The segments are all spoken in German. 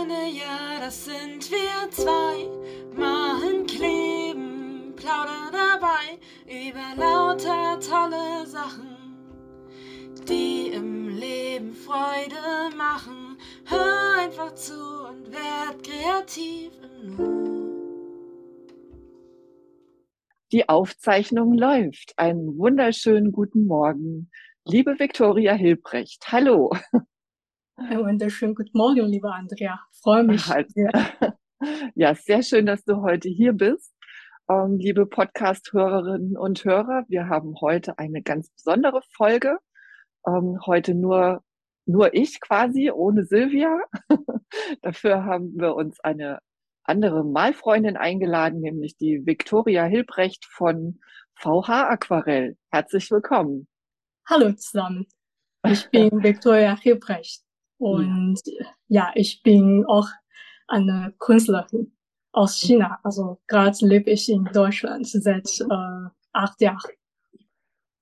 Freunde, ja, das sind wir zwei. Machen, kleben, plaudern dabei über lauter tolle Sachen, die im Leben Freude machen. Hör einfach zu und werd kreativ im Nu. Die Aufzeichnung läuft. Einen wunderschönen guten Morgen, liebe Viktoria Hilbrecht. Hallo. Einen wunderschönen guten Morgen, liebe Andrea. Freue mich sehr. Ja, sehr schön, dass du heute hier bist. Ähm, liebe Podcast-Hörerinnen und Hörer, wir haben heute eine ganz besondere Folge. Ähm, heute nur, nur ich quasi, ohne Silvia. Dafür haben wir uns eine andere Malfreundin eingeladen, nämlich die Viktoria Hilbrecht von VH Aquarell. Herzlich willkommen. Hallo zusammen. Ich bin Viktoria Hilbrecht und ja, ich bin auch eine Künstlerin aus China. Also gerade lebe ich in Deutschland seit äh, acht Jahren.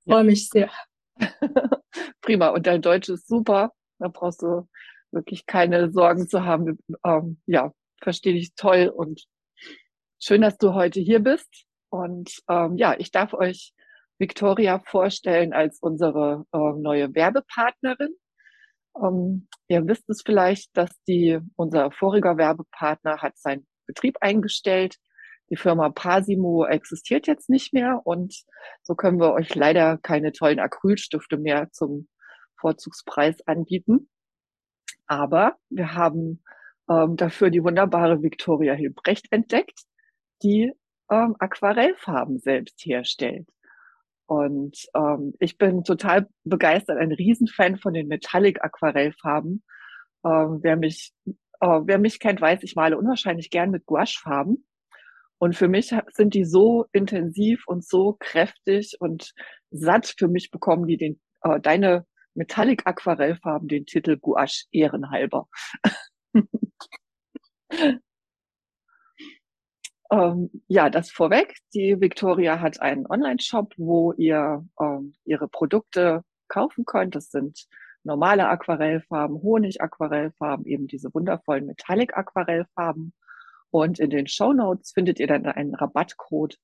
Freue mich sehr. Prima. Und dein Deutsch ist super. Da brauchst du wirklich keine Sorgen zu haben. Ähm, ja, verstehe dich toll und schön, dass du heute hier bist. Und ähm, ja, ich darf euch Victoria vorstellen als unsere äh, neue Werbepartnerin. Ähm, ihr wisst es vielleicht, dass die, unser voriger Werbepartner hat seinen Betrieb eingestellt. Die Firma Pasimo existiert jetzt nicht mehr und so können wir euch leider keine tollen Acrylstifte mehr zum Vorzugspreis anbieten. Aber wir haben ähm, dafür die wunderbare Victoria Hilbrecht entdeckt, die ähm, Aquarellfarben selbst herstellt. Und ähm, ich bin total begeistert, ein Riesenfan von den Metallic Aquarellfarben. Ähm, wer mich, äh, wer mich kennt, weiß, ich male unwahrscheinlich gern mit Gouachefarben. Und für mich sind die so intensiv und so kräftig und satt. Für mich bekommen die den, äh, deine Metallic Aquarellfarben den Titel Gouache ehrenhalber. Ähm, ja, das vorweg. Die Victoria hat einen Online-Shop, wo ihr ähm, ihre Produkte kaufen könnt. Das sind normale Aquarellfarben, Honig-Aquarellfarben, eben diese wundervollen Metallic-Aquarellfarben. Und in den Show Notes findet ihr dann einen Rabattcode,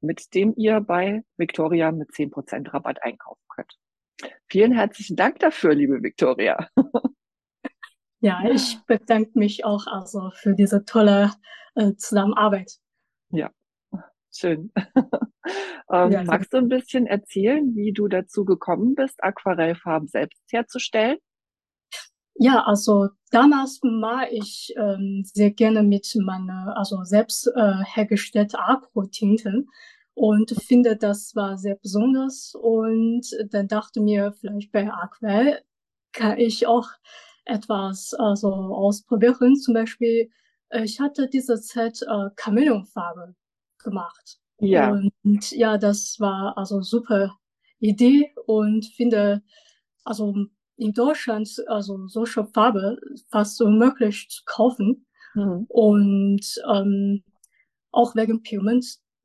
mit dem ihr bei Victoria mit 10% Rabatt einkaufen könnt. Vielen herzlichen Dank dafür, liebe Victoria. Ja, ich bedanke mich auch also für diese tolle äh, Zusammenarbeit. Ja, schön. ähm, Ja, magst du ein bisschen erzählen, wie du dazu gekommen bist, Aquarellfarben selbst herzustellen? Ja, also damals mal ich ähm, sehr gerne mit meiner, also selbst äh, hergestellte Aquatinten und finde, das war sehr besonders. Und dann dachte mir, vielleicht bei Aquarell kann ich auch etwas also ausprobieren. Zum Beispiel, ich hatte diese Zeit äh, Chamäleonfarbe gemacht. Ja, Und ja, das war also super Idee und finde, also in Deutschland, also solche Farbe fast unmöglich zu kaufen. mhm. Und ähm, auch wegen Pigment,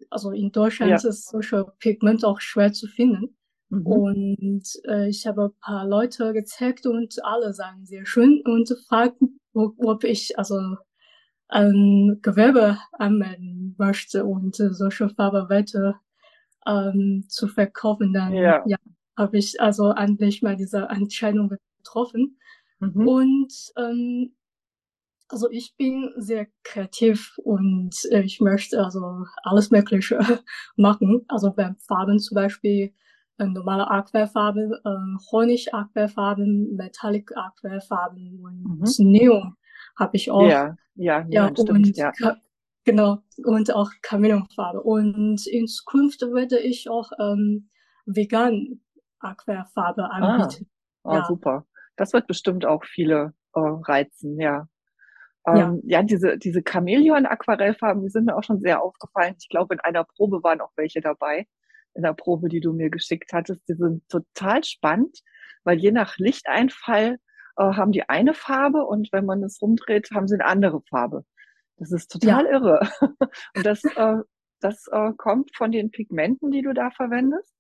also in Deutschland ja, ist solche Pigment auch schwer zu finden. mhm. Und äh, ich habe ein paar Leute gezeigt und alle sagen sehr schön und fragten, ob ich also ein Gewerbe anmelden möchte und äh, solche Farbe weiter ähm, zu verkaufen. Dann Ja, ja, habe ich also endlich mal diese Entscheidung getroffen. mhm. Und ähm, also ich bin sehr kreativ und äh, ich möchte also alles Mögliche machen. Also beim Farben zum Beispiel äh, normale Aquarellfarbe, äh, Honig-Aquarellfarben, Metallic-Aquarellfarben und Mhm. Neon habe ich auch. Ja, ja, Ja, stimmt, und ja. Genau, und auch Chamäleonfarbe. Und in Zukunft werde ich auch ähm, vegan Aquarellfarbe Ah, anbieten. ah, Ja, super. Das wird bestimmt auch viele äh, reizen, ja. ja, Ähm, ja, diese, diese Chamäleon-Aquarellfarben, die sind mir auch schon sehr aufgefallen. Ich glaube, in einer Probe waren auch welche dabei. In der Probe, die du mir geschickt hattest. Die sind total spannend, weil je nach Lichteinfall äh, haben die eine Farbe und wenn man es rumdreht, haben sie eine andere Farbe. Das ist total ja, irre. Und das, äh, das äh, kommt von den Pigmenten, die du da verwendest?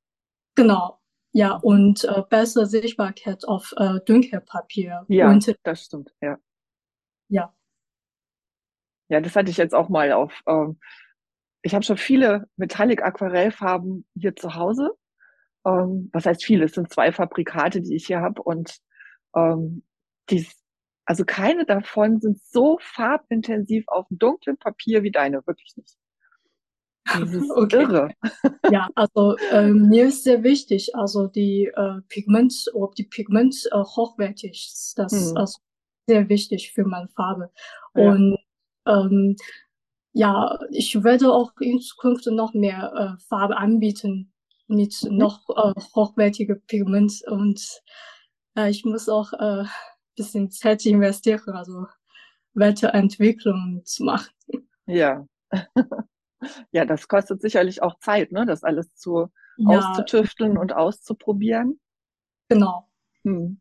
genau. Ja, und äh, bessere Sichtbarkeit auf äh, Dunkelpapier. Ja, Und das stimmt, ja. ja, Ja, das hatte ich jetzt auch mal auf. Ähm, ich habe schon viele Metallic-Aquarellfarben hier zu Hause. Ähm, was heißt viele? Es sind zwei Fabrikate, die ich hier habe und ähm, die, also keine davon sind so farbintensiv auf dem dunklen Papier wie deine, wirklich nicht. Das ist Okay. irre. Ja, also ähm, mir ist sehr wichtig, also die äh, Pigment, ob die Pigment äh, hochwertig ist, das ist Hm. also sehr wichtig für meine Farbe. Ja. Und ähm, ja, ich werde auch in Zukunft noch mehr äh, Farbe anbieten mit Mhm. noch äh, hochwertiger Pigment und äh, ich muss auch äh, bisschen Zeit investieren, also Weiterentwicklung zu machen. Ja. Ja, das kostet sicherlich auch Zeit, ne, das alles zu Ja, auszutüfteln und auszuprobieren. genau. Hm.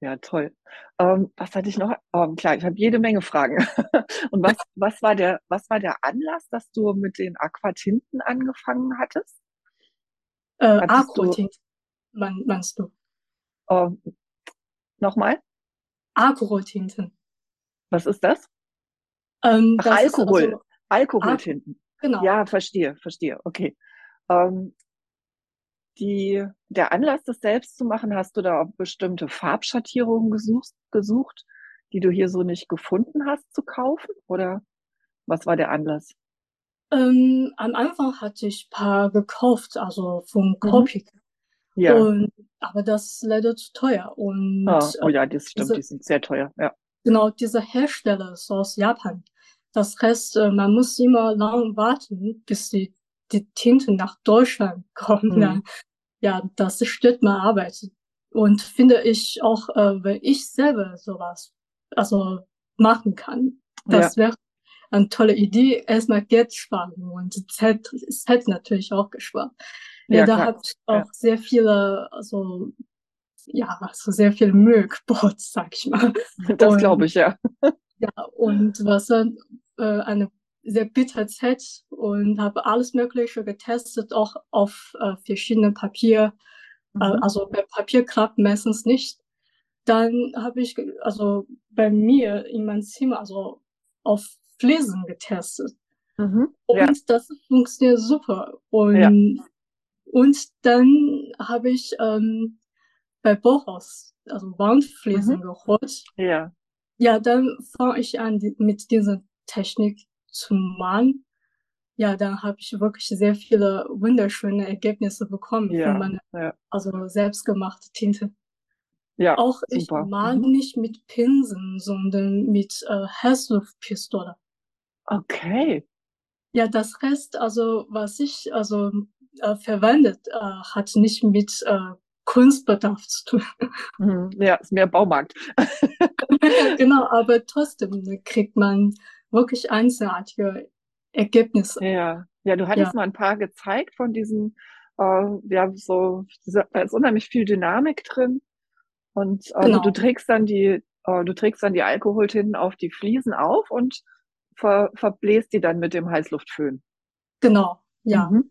Ja, toll. Ähm, was hatte ich noch? Ähm, klar, ich habe jede Menge Fragen. Und was, was war der, was war der Anlass, dass du mit den Aquatinten angefangen hattest? Äh, mein, meinst du? Ähm, nochmal? Agrotinten. Was ist das? Ähm, Ach, das ist Alkohol. also, Alkoholtinten. genau. Ja, verstehe, verstehe. Okay. Ähm, die, der Anlass, das selbst zu machen, hast du da bestimmte Farbschattierungen gesucht, gesucht, die du hier so nicht gefunden hast zu kaufen? Oder was war der Anlass? Ähm, am Anfang hatte ich paar gekauft, also von Mhm. Ja. Und, aber das ist leider zu teuer. Und Ah, oh ja, das stimmt, diese, die sind sehr teuer. Ja. genau, dieser Hersteller ist aus Japan. Das heißt, äh, man muss immer lang warten, bis die, die Tinten nach Deutschland kommen. Hm. Dann, ja, das stört meine Arbeit. Und finde ich auch, äh, wenn ich selber sowas, also machen kann, Ja, das wäre eine tolle Idee. Erstmal Geld sparen und Zeit, Zeit natürlich auch gespart. Ja, Leider klar. habe ich Ja. auch sehr viele, also, ja, also sehr viel Mühe gebaut, sag ich mal. Das glaube Und ich, ja. ja, und was dann äh, eine sehr bittere Zeit und habe alles Mögliche getestet, auch auf äh, verschiedenen Papier. Äh, Mhm. also bei Papier klappt meistens nicht. Dann habe ich also bei mir in meinem Zimmer also auf Fliesen getestet Mhm. Ja, und das funktioniert super. ja. Und dann habe ich ähm, bei Bauhaus also Wandfliesen Mhm. geholt. Ja. Ja, dann fange ich an, die, mit dieser Technik zu malen. Ja, dann habe ich wirklich sehr viele wunderschöne Ergebnisse bekommen von Ja. meiner, Ja. also selbstgemachte Tinte. Ja. Auch ich Super. male Mhm. nicht mit Pinseln, sondern mit äh, Heißluftpistole. Okay. Ja, das heißt also, was ich also äh, verwendet, äh, hat nicht mit äh, Kunstbedarf zu tun. Mhm. Ja, ist mehr Baumarkt. Genau, aber trotzdem kriegt man wirklich einzigartige Ergebnisse. Ja. Ja, du Ja, hattest mal ein paar gezeigt von diesen, äh, ja, so, da ist unheimlich viel Dynamik drin. Und du genau, trägst dann die, äh, du trägst dann die Alkoholtinten auf die Fliesen auf und ver, verbläst die dann mit dem Heißluftföhn. genau, ja. Mhm.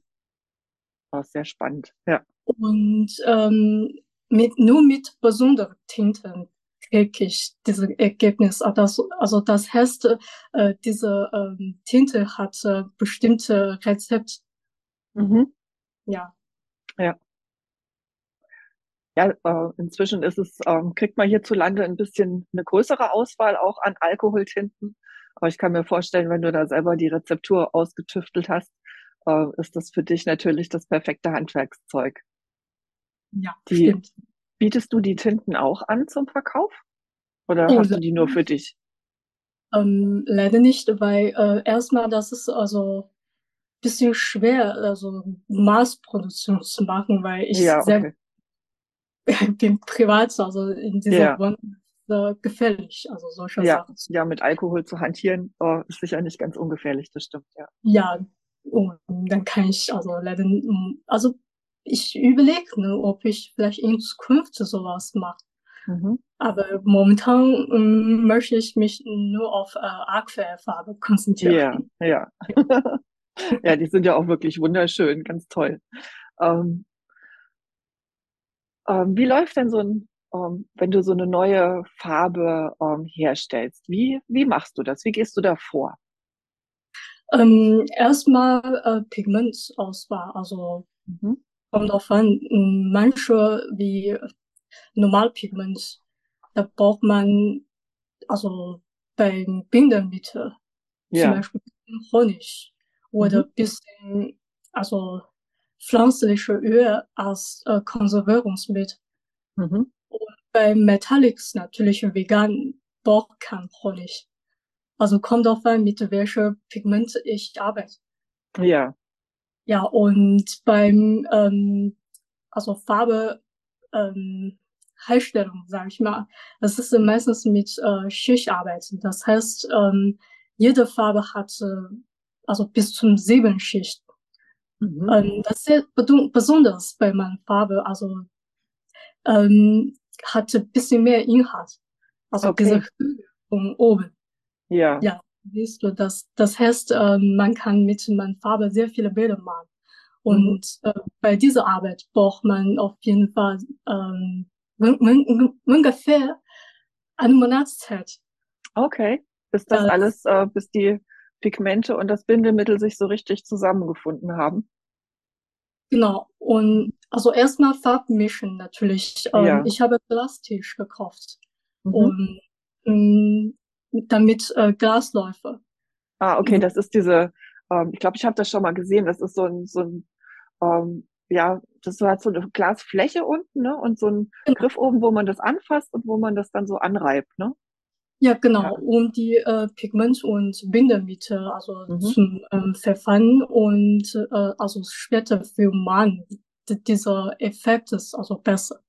Oh, sehr spannend. Ja. Und ähm, mit, nur mit besonderen Tinten kriege ich dieses Ergebnis. Also das, also das heißt, äh, diese ähm, Tinte hat äh, bestimmte Rezept. Mhm. Ja, Ja. Ja, äh, inzwischen ist es, ähm, kriegt man hierzulande ein bisschen eine größere Auswahl auch an Alkoholtinten. Aber ich kann mir vorstellen, wenn du da selber die Rezeptur ausgetüftelt hast, äh, ist das für dich natürlich das perfekte Handwerkszeug. ja, Die, stimmt. bietest du die Tinten auch an zum Verkauf? Oder Oh, hast du die nur für dich? ähm, leider nicht, weil äh, erstmal das ist also bisschen schwer, also Massproduktion zu machen, weil ich Ja, sehr okay. bin privat, also in dieser Ja, Wohnung äh, gefährlich, also solche ja, Sachen. ja, mit Alkohol zu hantieren, äh, ist sicher nicht ganz ungefährlich, das stimmt, ja. Ja, und dann kann ich also leider, also ich überlege, ne, ob ich vielleicht in Zukunft sowas mache. Mhm. Aber momentan ähm, möchte ich mich nur auf äh, Aquarellfarbe konzentrieren. Ja, ja. Ja, die sind ja auch wirklich wunderschön, ganz toll. Ähm, ähm, wie läuft denn so ein, ähm, wenn du so eine neue Farbe ähm, herstellst? Wie, wie machst du das? Wie gehst du da vor? Ähm, erstmal äh, Pigmentauswahl, also Mhm. kommt drauf an, manche wie Normalpigment, da braucht man also beim Bindemittel zum Ja. Beispiel Honig oder Mhm. bisschen also pflanzliche Öl als äh, Konservierungsmittel. Mhm. Bei Metallics natürlich vegan braucht kein Honig. Also kommt drauf an, mit welcher Pigment ich arbeite. Ja. Ja, und beim ähm, also Farbe ähm, Herstellung, sage ich mal, das ist meistens mit äh, Schichtarbeit. Das heißt, ähm, jede Farbe hat äh, also bis zum sieben Schicht. Mhm. Ähm, das ist besonders bei meiner Farbe, also ähm, hat ein bisschen mehr Inhalt. Also Okay. diese Höhe von oben. Ja. Ja, siehst du, das, das heißt, ähm, man kann mit meiner Farbe sehr viele Bilder malen. Und äh, bei dieser Arbeit braucht man auf jeden Fall ähm, un- un- ungefähr eine Monatszeit. Okay. Bis das Ja. alles, äh, bis die Pigmente und das Bindemittel sich so richtig zusammengefunden haben. Genau. Und also erstmal Farbmischen natürlich. Ähm, Ja. Ich habe Glastisch gekauft. Mhm. Und ähm, damit äh, Glasläufe. Ah, okay, Mhm. das ist diese, ähm, ich glaube, ich habe das schon mal gesehen. Das ist so ein, so ein, ähm, ja, das hat so eine Glasfläche unten, ne? Und so ein Genau. Griff oben, wo man das anfasst und wo man das dann so anreibt, ne? Ja, genau, Ja. um die äh, Pigment- und Bindemittel also Mhm. zum ähm, Verfahren und äh, also später für Mann. Dieser Effekt ist also besser.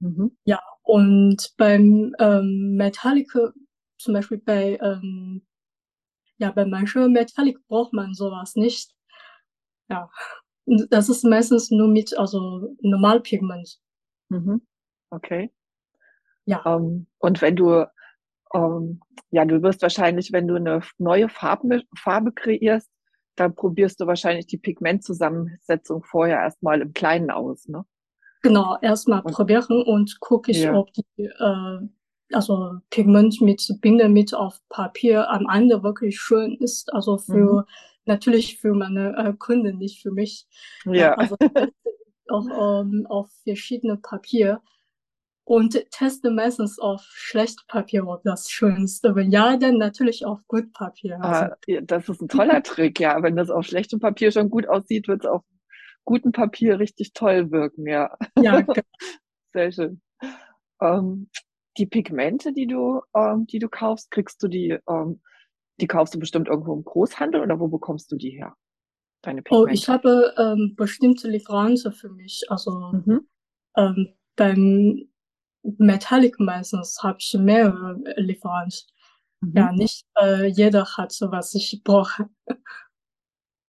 Mhm. Und beim ähm, Metallic, zum Beispiel bei, ähm, ja, bei manchen Metallic braucht man sowas nicht. Ja, das ist meistens nur mit also Normalpigment. Mhm. Okay. Ja, Ähm, und wenn du, ähm, ja, du wirst wahrscheinlich, wenn du eine neue Farbe, Farbe kreierst, dann probierst du wahrscheinlich die Pigmentzusammensetzung vorher erstmal im Kleinen aus, ne? genau, erstmal probieren und gucke ich, Ja. ob die äh, also Pigment mit Bindemittel auf Papier am Ende wirklich schön ist. Also für natürlich für meine äh, Kunden, nicht für mich. Ja. also auch ähm, auf verschiedene Papier und teste meistens auf schlecht Papier, ob das schön ist. Wenn ja, dann natürlich auf gut Papier. Also, Ah, ja, das ist ein toller Trick, ja. Wenn das auf schlechtem Papier schon gut aussieht, wird es auf gutem Papier richtig toll wirken, ja. ja, ge- Sehr schön. Ähm, die Pigmente, die du, ähm, die du kaufst, kriegst du die, ähm, die kaufst du bestimmt irgendwo im Großhandel oder wo bekommst du die her? Deine oh, Pigmente. ich habe ähm, bestimmte Lieferanten für mich. Also Mhm. ähm, beim Metallic meistens habe ich mehrere Lieferanten. Mhm. Ja, nicht äh, jeder hat so, was ich brauche.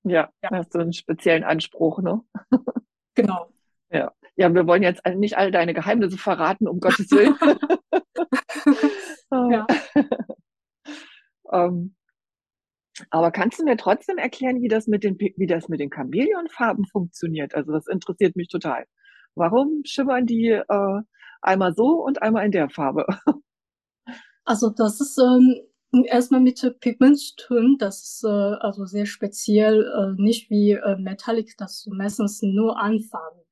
Ja, Ja. hast du einen speziellen Anspruch, ne? Genau. Ja. Ja, wir wollen jetzt nicht all deine Geheimnisse verraten, um Gottes Willen. Ja. Ähm, aber kannst du mir trotzdem erklären, wie das mit den, wie das mit den Chamäleonfarben funktioniert? Also das interessiert mich total. Warum schimmern die äh, einmal so und einmal in der Farbe? Also das ist ähm, erstmal mit Pigment zu tun. Das ist äh, also sehr speziell, äh, nicht wie äh, Metallic, das ist meistens nur Anfarben.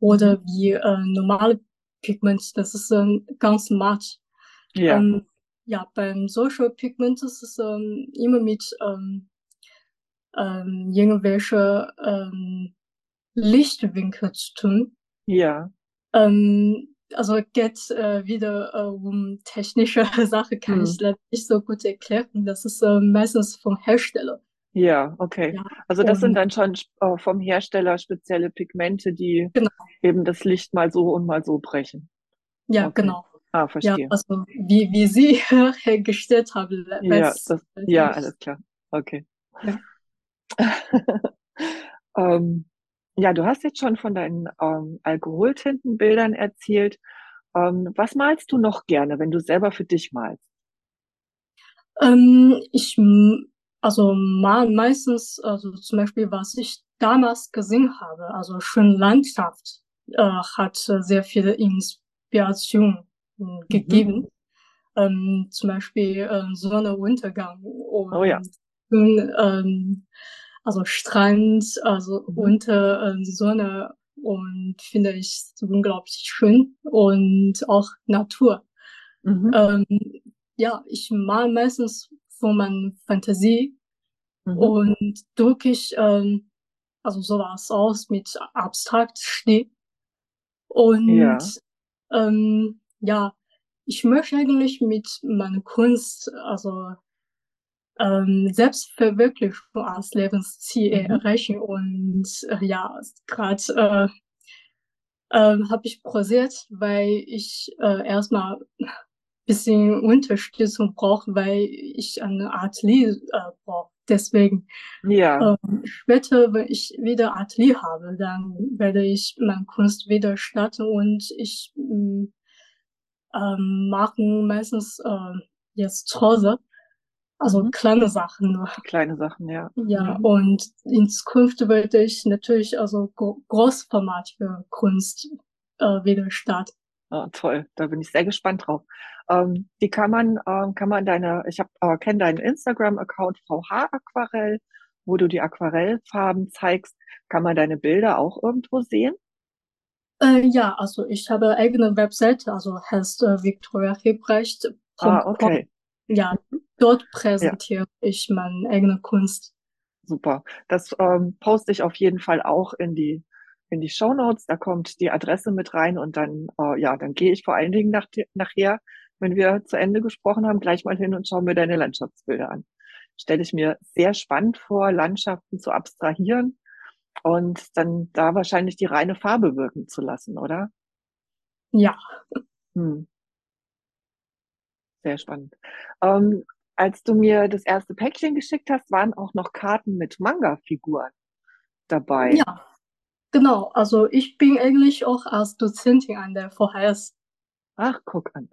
Oder wie äh, normale Pigment, das ist ähm, ganz matt. Ja. Ähm, ja, beim Social Pigment ist es ähm, immer mit ähm, ähm, irgendwelche ähm, Lichtwinkel zu tun. Ja. Ähm, also geht äh, wieder äh, um technische Sache, kann Hm. ich leider nicht so gut erklären. Das ist äh, meistens vom Hersteller. Ja, okay. Ja, Also das sind dann schon äh, vom Hersteller spezielle Pigmente, die Genau. eben das Licht mal so und mal so brechen. Ja, Okay. genau. Ah, Ja, verstehe. also wie, wie Sie hergestellt haben. Ja, das, ja, alles klar. Okay. Ja. ähm, ja, du hast jetzt schon von deinen ähm, Alkoholtintenbildern erzählt. Ähm, was malst du noch gerne, wenn du selber für dich malst? Ähm, ich, also mal meistens, also zum Beispiel, was ich damals gesehen habe, also schon Landschaft, äh, hat äh, sehr viele Inspiration Mhm. äh, gegeben. Ähm, zum Beispiel äh, Sonnenuntergang und Oh ja. ähm, also Strand, also Mhm. unter ähm, Sonne und finde ich unglaublich schön und auch Natur. Mhm. Ähm, ja, ich mal meistens von meiner Fantasie Mhm. und drücke ich ähm, also sowas aus mit abstrakt Schnee. Und Ja. ähm, ja, ich möchte eigentlich mit meiner Kunst, also ähm, Selbstverwirklichung als Lebensziel Mhm. erreichen. Und äh, ja, gerade äh, ähm, habe ich pausiert, weil ich äh, erstmal bisschen Unterstützung brauche, weil ich eine Atelier äh, brauche. Deswegen Ja. ähm, später, wenn ich wieder Atelier habe, dann werde ich meine Kunst wieder starten und ich mh, ähm, machen meistens ähm, jetzt zu Hause, also Mhm. kleine Sachen nur. Kleine Sachen, ja. Ja, Mhm. und in Zukunft werde ich natürlich also gro großformatige Kunst äh, wieder starten. Ah, toll, da bin ich sehr gespannt drauf. Ähm, wie kann man, ähm, kann man deine, ich habe äh, kenne deinen Instagram-Account VH Aquarell, wo du die Aquarellfarben zeigst. Kann man deine Bilder auch irgendwo sehen? Äh, ja, also ich habe eigene Webseite, also heißt äh, victoriahebrecht.com. Ah, okay. Ja, dort Ja, präsentiere ich meine eigene Kunst. super. Das ähm, poste ich auf jeden Fall auch in die in die Shownotes. Da kommt die Adresse mit rein und dann, äh, ja, dann gehe ich vor allen Dingen nach, nachher, wenn wir zu Ende gesprochen haben, gleich mal hin und schaue mir deine Landschaftsbilder an. Stelle ich mir sehr spannend vor, Landschaften zu abstrahieren und dann da wahrscheinlich die reine Farbe wirken zu lassen, oder? Ja. Hm. Sehr spannend. Ähm, als du mir das erste Päckchen geschickt hast, waren auch noch Karten mit Manga-Figuren dabei. Ja, genau. Also ich bin eigentlich auch als Dozentin an der VHS. Ach, guck an.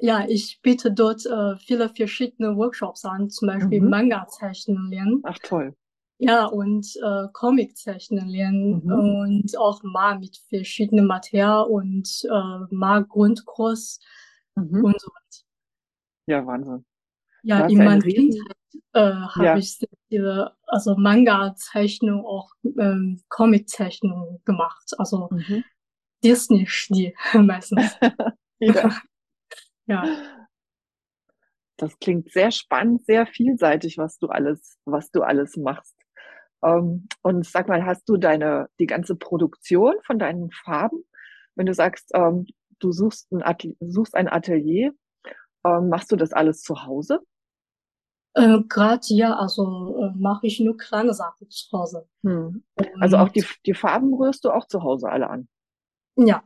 Ja, ich biete dort äh, viele verschiedene Workshops an, zum Beispiel Mhm. Manga-Zeichnen lernen. Ach, toll. Ja, und äh, Comic-Zeichnen lernen Mhm. und auch mal mit verschiedenen Material und äh, mal Grundkurs Mhm. und so weiter. Ja, Wahnsinn. Ja, in meiner Kindheit äh, habe ja, ich sehr viele, also Manga-Zeichnungen, auch ähm, Comic-Zeichnungen gemacht. Also mhm. Disney-Stil meistens. Ja. Ja. Das klingt sehr spannend, sehr vielseitig, was du alles, was du alles machst. Ähm, und sag mal, hast du deine, die ganze Produktion von deinen Farben? Wenn du sagst, ähm, du suchst ein Atelier, suchst ein Atelier, ähm, machst du das alles zu Hause? Äh, gerade ja, also äh, mache ich nur kleine Sachen zu Hause. Hm. Also auch die, die Farben rührst du auch zu Hause alle an. ja,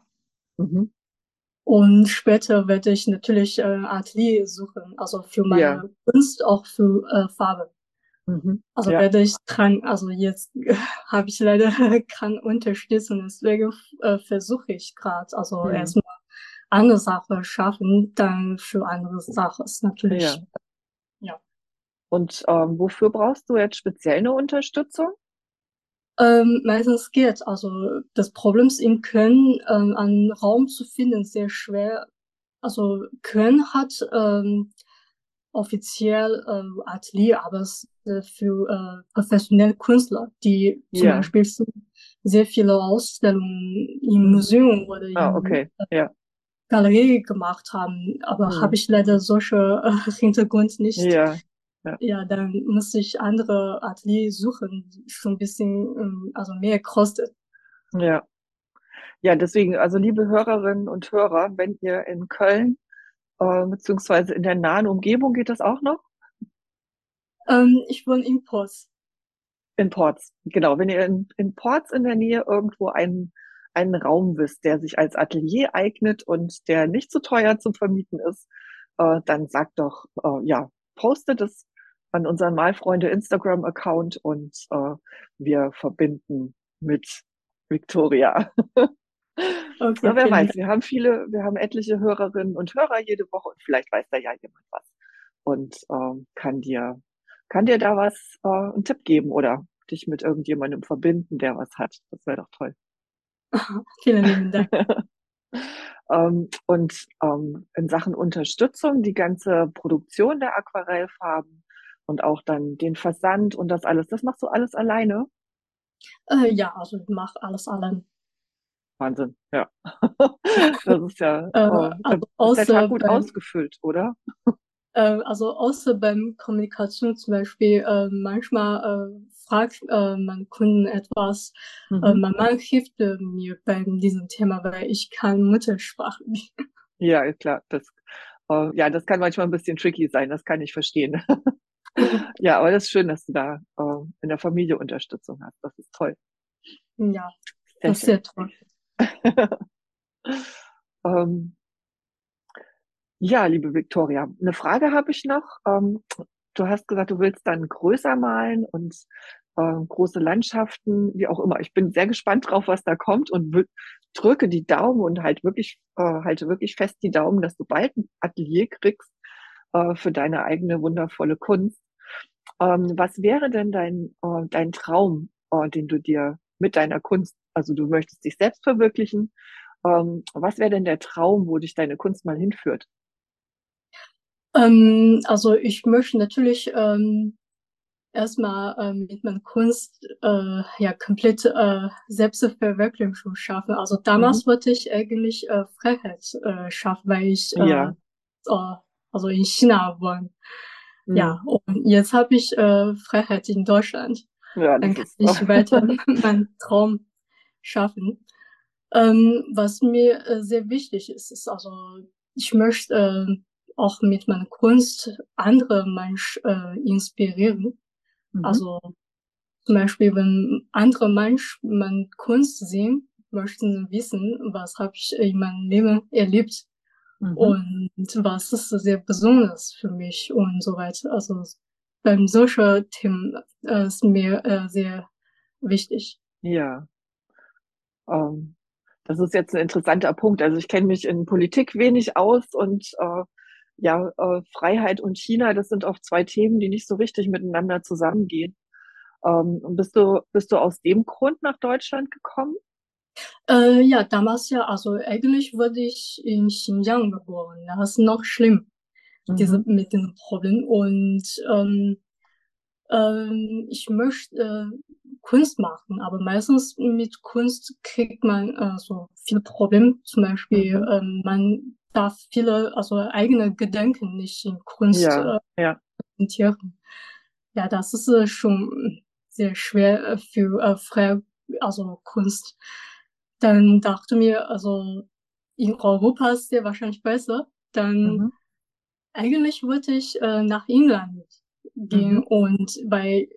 Mhm. und später werde ich natürlich äh, Atelier suchen, also für Ja. meine Kunst, auch für äh, Farbe. Mhm. Also Ja. werde ich dran, also jetzt habe ich leider keine Unterstützung, deswegen äh, versuche ich gerade, also Hm. erstmal eine Sache schaffen, dann für andere Sachen ist natürlich, Ja. ja. Und ähm, wofür brauchst du jetzt speziell eine Unterstützung? Ähm, meistens geht, also das Problem ist in Köln, ähm, einen Raum zu finden, sehr schwer. Also Köln hat ähm, offiziell ähm, Atelier, aber es äh, für äh, professionelle Künstler, die zum Ja. Beispiel sehr viele Ausstellungen im. Museum oder Ah, in okay. Ja. Galerie gemacht haben. Aber habe Hm. ich leider solche äh, Hintergrund nicht. Ja. Ja. Ja, dann muss ich andere Atelier suchen, schon ein bisschen, ähm, also mehr kostet. Ja. Ja, deswegen, also liebe Hörerinnen und Hörer, wenn ihr in Köln äh, beziehungsweise in der nahen Umgebung geht das auch noch? Ähm, ich wohne in Pots. In Ports, genau. Wenn ihr in, in Ports in der Nähe irgendwo einen, einen Raum wisst, der sich als Atelier eignet und der nicht zu teuer zu vermieten ist, äh, dann sagt doch, äh, ja, postet es an unseren Malfreunde Instagram-Account und äh, wir verbinden mit Victoria. Okay, Na, wer weiß, wir haben viele, wir haben etliche Hörerinnen und Hörer jede Woche und vielleicht weiß da ja jemand was und ähm, kann dir, kann dir da was, äh, einen Tipp geben oder dich mit irgendjemandem verbinden, der was hat. Das wäre doch toll. Vielen lieben Dank. Ähm, und ähm, in Sachen Unterstützung, die ganze Produktion der Aquarellfarben und auch dann den Versand und das alles. Das machst du alles alleine? Äh, ja, also ich mache alles allein. Wahnsinn, ja. Das ist ja, Äh, oh, also ist der Tag gut ausgefüllt, oder? Äh, also außer beim Kommunikation zum Beispiel, äh, manchmal äh, fragt äh, mein Kunden etwas, äh, Mhm. mein Mann hilft äh, mir bei diesem Thema, weil ich kann Muttersprache. Ja, klar, das, äh, ja, das kann manchmal ein bisschen tricky sein, das kann ich verstehen. Ja, aber das ist schön, dass du da äh, in der Familie Unterstützung hast. Das ist toll. Ja, Sehr das ist schön. sehr toll. Ähm, ja, liebe Viktoria, eine Frage habe ich noch. Ähm, du hast gesagt, du willst dann größer malen und äh, große Landschaften, wie auch immer. Ich bin sehr gespannt drauf, was da kommt und drücke die Daumen und halt wirklich, äh, halte wirklich fest die Daumen, dass du bald ein Atelier kriegst äh, für deine eigene wundervolle Kunst. Ähm, was wäre denn dein, äh, dein Traum, den du dir mit deiner Kunst, also du möchtest dich selbst verwirklichen, ähm, was wäre denn der Traum, wo dich deine Kunst mal hinführt? Ähm, also ich möchte natürlich ähm, erstmal ähm, mit meiner Kunst äh, ja komplett äh, Selbstverwirklichung schaffen. Also Mhm. damals wollte ich eigentlich äh, Freiheit äh, schaffen, weil ich äh, Ja. äh, also in China wohne. Mhm. Ja, und jetzt habe ich äh, Freiheit in Deutschland. Ja, Dann kann ich weiter meinen Traum schaffen. Ähm, was mir äh, sehr wichtig ist, ist also, ich möchte äh, auch mit meiner Kunst andere Menschen äh, inspirieren. Mhm. Also zum Beispiel, wenn andere Menschen meine Kunst sehen, möchten sie wissen, was habe ich in meinem Leben erlebt Mhm. und was ist sehr besonders für mich und so weiter. Also beim solchen Themen äh, ist mir äh, sehr wichtig. Ja. Ähm, das ist jetzt ein interessanter Punkt. Also ich kenne mich in Politik wenig aus und äh, ja, äh, Freiheit und China, das sind auch zwei Themen, die nicht so richtig miteinander zusammengehen. Ähm, bist du, bist du aus dem Grund nach Deutschland gekommen? Äh, ja, damals ja, also eigentlich wurde ich in Xinjiang geboren. Das ist noch schlimm, diese, Mhm. mit diesem Problem. Und ähm, ähm, ich möchte äh, Kunst machen, aber meistens mit Kunst kriegt man äh, so viele Probleme. Zum Beispiel, Mhm. ähm, man darf viele, also eigene Gedanken nicht in Kunst Ja, äh, ja, präsentieren. Ja, das ist äh, schon sehr schwer äh, für äh, freie, also Kunst. Dann dachte mir, also in Europa ist der wahrscheinlich besser. Dann mhm. eigentlich wollte ich äh, nach England gehen Mhm. und bei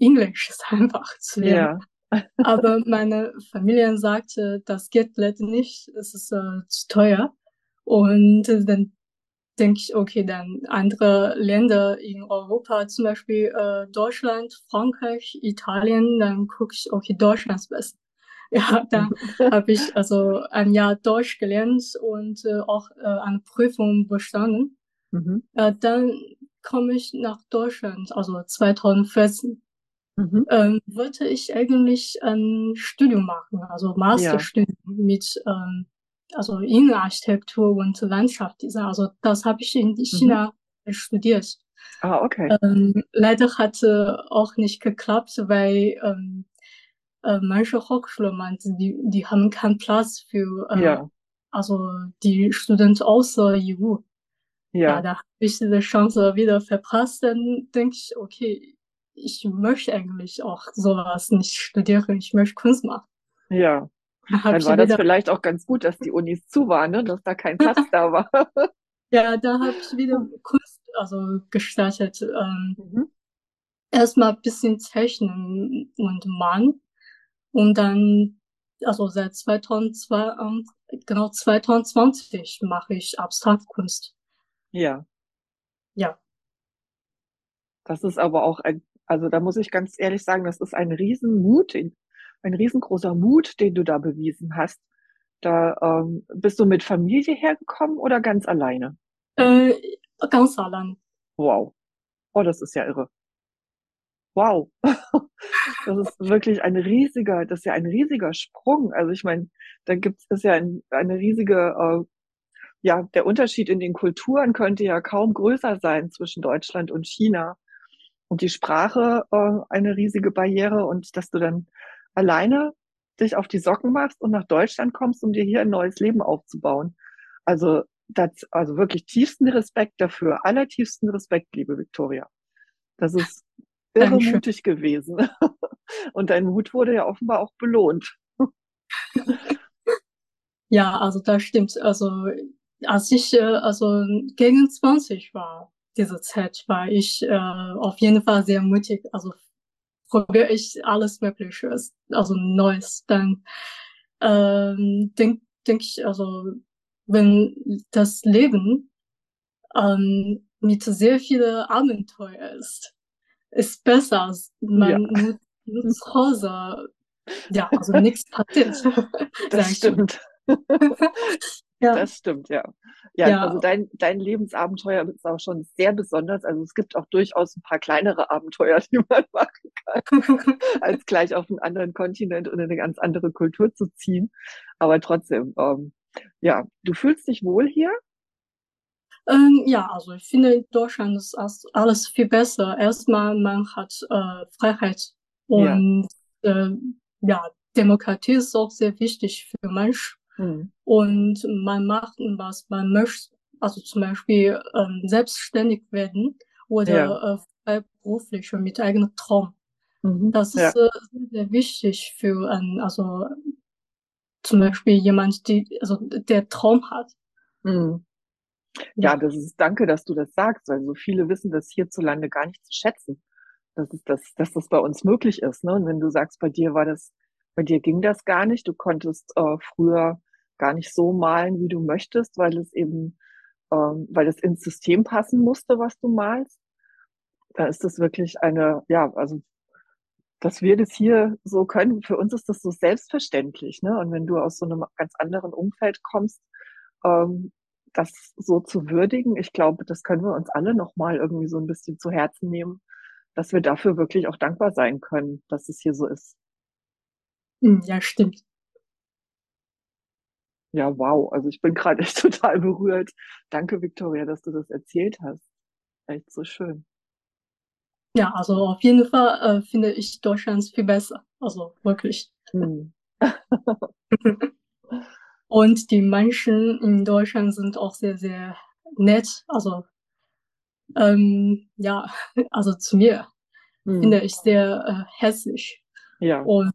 Englisch ist einfach zu lernen. Ja, Aber meine Familie sagte, das geht leider nicht, es ist äh, zu teuer. Und äh, dann denke ich, okay, dann andere Länder in Europa, zum Beispiel äh, Deutschland, Frankreich, Italien, dann gucke ich, okay, Deutschland ist besser. Ja, da habe ich also ein Jahr Deutsch gelernt und äh, auch äh, eine Prüfung bestanden. mhm. Äh, dann komme ich nach Deutschland, also 2014. Mhm. Ähm, wollte ich eigentlich ein Studium machen, also Ja, Masterstudium mit ähm, also Innenarchitektur und Landschaftsdesign. Also das habe ich in mhm. China studiert. Ah, okay. Ähm, leider hatte auch nicht geklappt, weil ähm, äh, manche Hochschulen meinten, die, die haben keinen Platz für äh, Ja, also die Studenten außer EU. Ja, ja, da habe ich diese Chance wieder verpasst. Dann denke ich, okay, ich möchte eigentlich auch sowas nicht studieren. Ich möchte Kunst machen. ja. Da habe Dann war das wieder, vielleicht auch ganz gut, dass die Unis zu waren, ne? Dass da kein Platz da war. ja, da habe ich wieder Kunst also gestartet. Ähm, Mhm. erstmal ein bisschen zeichnen und malen und dann, also seit 2002, ähm, genau 2020 mache ich Abstraktkunst. Ja, Ja. das ist aber auch ein, also da muss ich ganz ehrlich sagen, das ist ein Riesenmut, den- ein riesengroßer Mut, den du da bewiesen hast. Da ähm, bist du mit Familie hergekommen oder ganz alleine? Äh, ganz allein. Wow. Oh, das ist ja irre. Wow. Das ist wirklich ein riesiger, das ist ja ein riesiger Sprung. Also ich meine, da gibt es ja ein, eine riesige, äh, ja, der Unterschied in den Kulturen könnte ja kaum größer sein zwischen Deutschland und China. und die Sprache äh, eine riesige Barriere und dass du dann alleine dich auf die Socken machst und nach Deutschland kommst, um dir hier ein neues Leben aufzubauen. Also, das, also wirklich tiefsten Respekt dafür, allertiefsten Respekt, liebe Victoria. Das ist irre Dankeschön. mutig gewesen. Und dein Mut wurde ja offenbar auch belohnt. Ja, also das stimmt. Also als ich äh, also gegen 20 war, diese Zeit, war ich äh, auf jeden Fall sehr mutig. Also probiere ich alles Mögliche, also Neues. Dann ähm, denke denk ich, also wenn das Leben ähm, mit sehr vielen Abenteuer ist, ist besser, als man Ja. nur, zu Hause, ja, also nichts passiert. Das stimmt. Ja. Das stimmt, ja. Ja, Ja. also dein, dein Lebensabenteuer ist auch schon sehr besonders. Also es gibt auch durchaus ein paar kleinere Abenteuer, die man machen kann, als gleich auf einen anderen Kontinent und in eine ganz andere Kultur zu ziehen. Aber trotzdem, ähm, ja, du fühlst dich wohl hier? Ähm, ja, also ich finde, in Deutschland ist alles viel besser. Erstmal, man hat äh, Freiheit Ja. und äh, ja, Demokratie ist auch sehr wichtig für Mensch Hm. und man macht, was man möchte. Also zum Beispiel ähm, selbstständig werden oder äh, freiberuflich und mit eigenem Traum. Mhm. Das Ja. ist äh, sehr wichtig für einen, also zum Beispiel jemand, die, also der Traum hat. Hm. Ja, das ist, danke, dass du das sagst, weil so viele wissen das hierzulande gar nicht zu schätzen, dass es das, dass das bei uns möglich ist, ne? Und wenn du sagst, bei dir war das, bei dir ging das gar nicht, du konntest äh, früher gar nicht so malen, wie du möchtest, weil es eben, ähm, weil es ins System passen musste, was du malst, da ist das wirklich eine, ja, also dass wir das hier so können, für uns ist das so selbstverständlich, ne? Und wenn du aus so einem ganz anderen Umfeld kommst, ähm, das so zu würdigen, ich glaube, das können wir uns alle nochmal irgendwie so ein bisschen zu Herzen nehmen, dass wir dafür wirklich auch dankbar sein können, dass es hier so ist. Hm, Ja, stimmt. Ja, wow. Also ich bin gerade echt total berührt. Danke, Victoria, dass du das erzählt hast. Echt so schön. Ja, also auf jeden Fall äh, finde ich Deutschland viel besser. Also wirklich. Hm. Und die Menschen in Deutschland sind auch sehr, sehr nett. Also ähm, ja, also zu mir Hm. finde ich sehr äh, herzlich. Ja. Und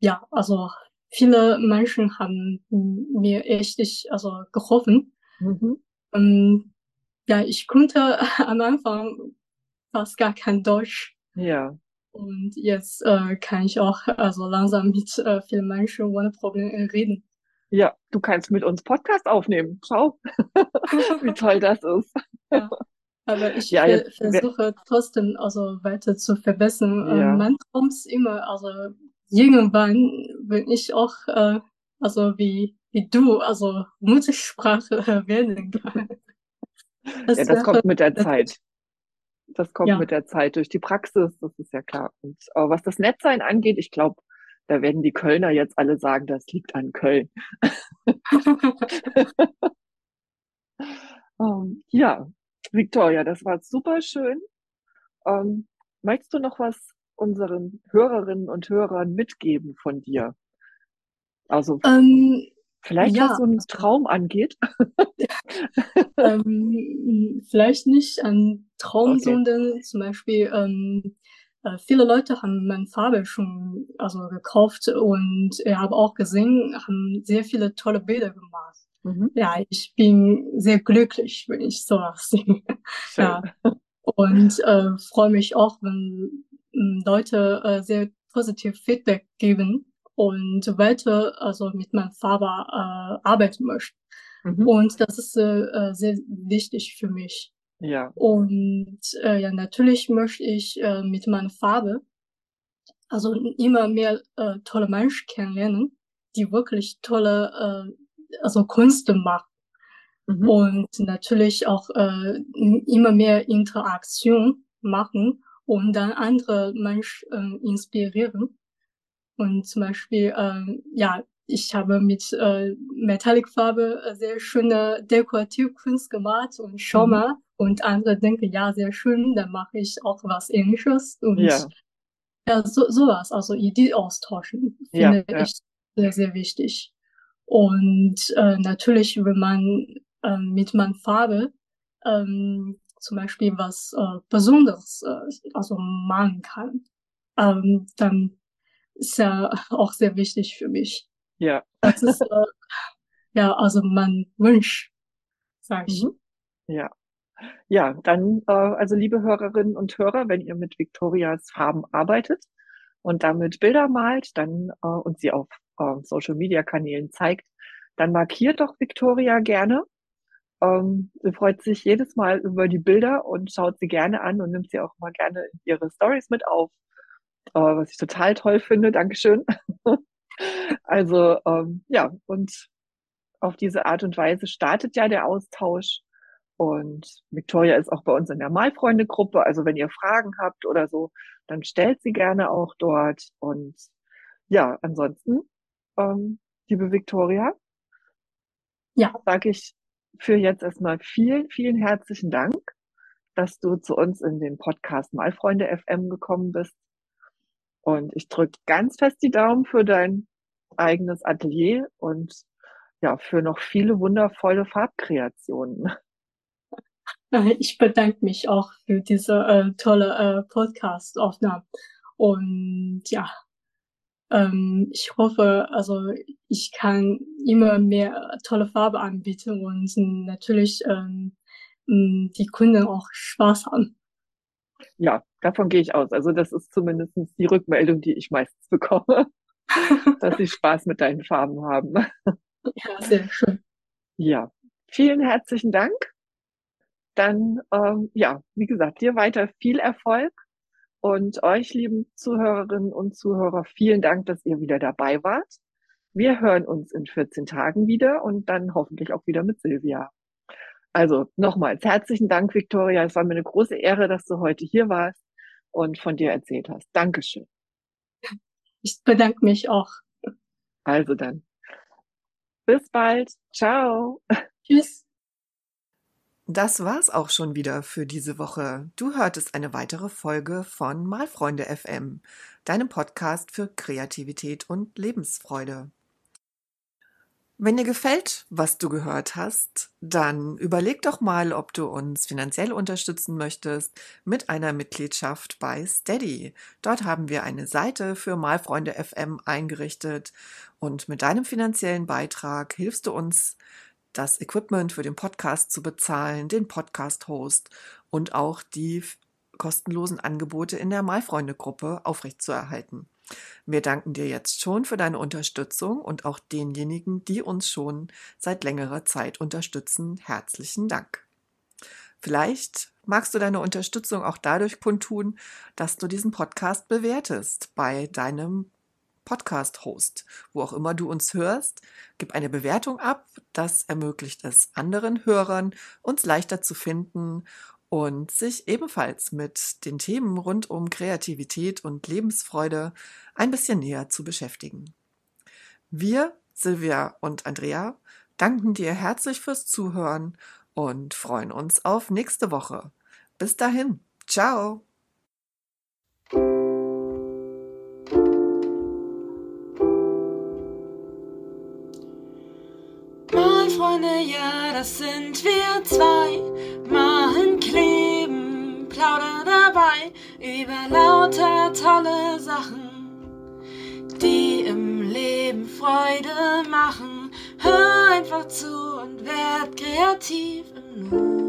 ja, also viele Menschen haben mir echt also geholfen. Mhm. Ähm, ja, ich konnte am Anfang fast gar kein Deutsch. Ja. Und jetzt äh, kann ich auch also langsam mit äh, vielen Menschen ohne Probleme reden. Ja, du kannst mit uns Podcast aufnehmen. Schau, wie toll das ist. Ja. Aber ich Ja, jetzt- versuche trotzdem also weiter zu verbessern. Ja. Ähm, mein Traum ist immer, also irgendwann, wenn ich auch äh, also wie wie du, also Muttersprache werden kann. Ja, das kommt mit der Zeit. Das kommt Ja. mit der Zeit durch die Praxis, das ist ja klar. Und äh, was das Netzsein angeht, ich glaube, da werden die Kölner jetzt alle sagen, das liegt an Köln. Ähm, ja, Victoria, das war super schön. Ähm, möchtest du noch was unseren Hörerinnen und Hörern mitgeben von dir? Also ähm, vielleicht ja, was so einen Traum angeht. ähm, vielleicht nicht ein Traum, Okay. sondern zum Beispiel ähm, äh, viele Leute haben meine Farbe schon also gekauft und ich habe auch gesehen, haben sehr viele tolle Bilder gemacht. Mhm. Ja, ich bin sehr glücklich, wenn ich sowas sehe. Schön. Ja. Und äh, freue mich auch, wenn Leute äh, sehr positiv Feedback geben und weiter also mit meiner Farbe äh, arbeiten möchten. Mhm. Und das ist äh, äh, sehr wichtig für mich. Ja. Und äh, ja, natürlich möchte ich äh, mit meiner Farbe also immer mehr äh, tolle Menschen kennenlernen, die wirklich tolle äh, also Kunst machen. Mhm. Und natürlich auch äh, immer mehr Interaktion machen und dann andere Menschen äh, inspirieren. Und zum Beispiel, ähm, ja, ich habe mit äh, Metallicfarbe äh, sehr schöne Dekorativkunst gemacht und schau Mhm. mal. Und andere denken, ja, sehr schön, dann mache ich auch was Ähnliches. Und Ja. ja, so, sowas, also Idee austauschen, Ja, finde ja. ich sehr, sehr wichtig. Und äh, natürlich, wenn man ähm, mit man Farbe ähm, zum Beispiel was äh, Besonderes äh, also malen kann, ähm, dann ist ja auch sehr wichtig für mich. Ja. Das ist äh, ja also mein Wunsch, sag ich. Mhm. Ja. Ja, dann, äh, also liebe Hörerinnen und Hörer, wenn ihr mit Victorias Farben arbeitet und damit Bilder malt, dann äh, und sie auf äh, Social Media Kanälen zeigt, dann markiert doch Victoria gerne. Ähm, sie freut sich jedes Mal über die Bilder und schaut sie gerne an und nimmt sie auch mal gerne in ihre Stories mit auf, äh, was ich total toll finde. Dankeschön. Also ähm, ja, und auf diese Art und Weise startet ja der Austausch. Und Victoria ist auch bei uns in der Malfreunde-Gruppe. Also wenn ihr Fragen habt oder so, dann stellt sie gerne auch dort. Und ja, ansonsten, ähm, liebe Victoria, Ja. sage ich für jetzt erstmal vielen, vielen herzlichen Dank, dass du zu uns in den Podcast Malfreunde FM gekommen bist. Und ich drücke ganz fest die Daumen für dein eigenes Atelier und ja, für noch viele wundervolle Farbkreationen. Ich bedanke mich auch für diese äh, tolle äh, Podcast-Aufnahme. Und ja, ähm, ich hoffe, also ich kann immer mehr tolle Farbe anbieten und natürlich ähm, die Kunden auch Spaß haben. Ja, davon gehe ich aus. Also das ist zumindest die Rückmeldung, die ich meistens bekomme, dass sie Spaß mit deinen Farben haben. Ja, sehr schön. Ja, vielen herzlichen Dank. Dann, ähm, ja, wie gesagt, dir weiter viel Erfolg und euch, lieben Zuhörerinnen und Zuhörer, vielen Dank, dass ihr wieder dabei wart. Wir hören uns in 14 Tagen wieder und dann hoffentlich auch wieder mit Silvia. Also nochmals herzlichen Dank, Victoria. Es war mir eine große Ehre, dass du heute hier warst und von dir erzählt hast. Dankeschön. Ich bedanke mich auch. Also dann. Bis bald. Ciao. Tschüss. Das war's auch schon wieder für diese Woche. Du hörtest eine weitere Folge von Malfreunde FM, deinem Podcast für Kreativität und Lebensfreude. Wenn dir gefällt, was du gehört hast, dann überleg doch mal, ob du uns finanziell unterstützen möchtest mit einer Mitgliedschaft bei Steady. Dort haben wir eine Seite für Malfreunde FM eingerichtet und mit deinem finanziellen Beitrag hilfst du uns, das Equipment für den Podcast zu bezahlen, den Podcast-Host und auch die kostenlosen Angebote in der Malfreunde-Gruppe aufrechtzuerhalten. Wir danken dir jetzt schon für deine Unterstützung und auch denjenigen, die uns schon seit längerer Zeit unterstützen. Herzlichen Dank. Vielleicht magst du deine Unterstützung auch dadurch kundtun, dass du diesen Podcast bewertest bei deinem Podcast-Host, wo auch immer du uns hörst. Gib eine Bewertung ab. Das ermöglicht es anderen Hörern, uns leichter zu finden und sich ebenfalls mit den Themen rund um Kreativität und Lebensfreude ein bisschen näher zu beschäftigen. Wir, Silvia und Andrea, danken dir herzlich fürs Zuhören und freuen uns auf nächste Woche. Bis dahin, ciao! Malfreunde, ja, das sind wir zwei. Malen, kleben, plaudern dabei über lauter tolle Sachen, die im Leben Freude machen. Hör einfach zu und werd kreativ im Nu.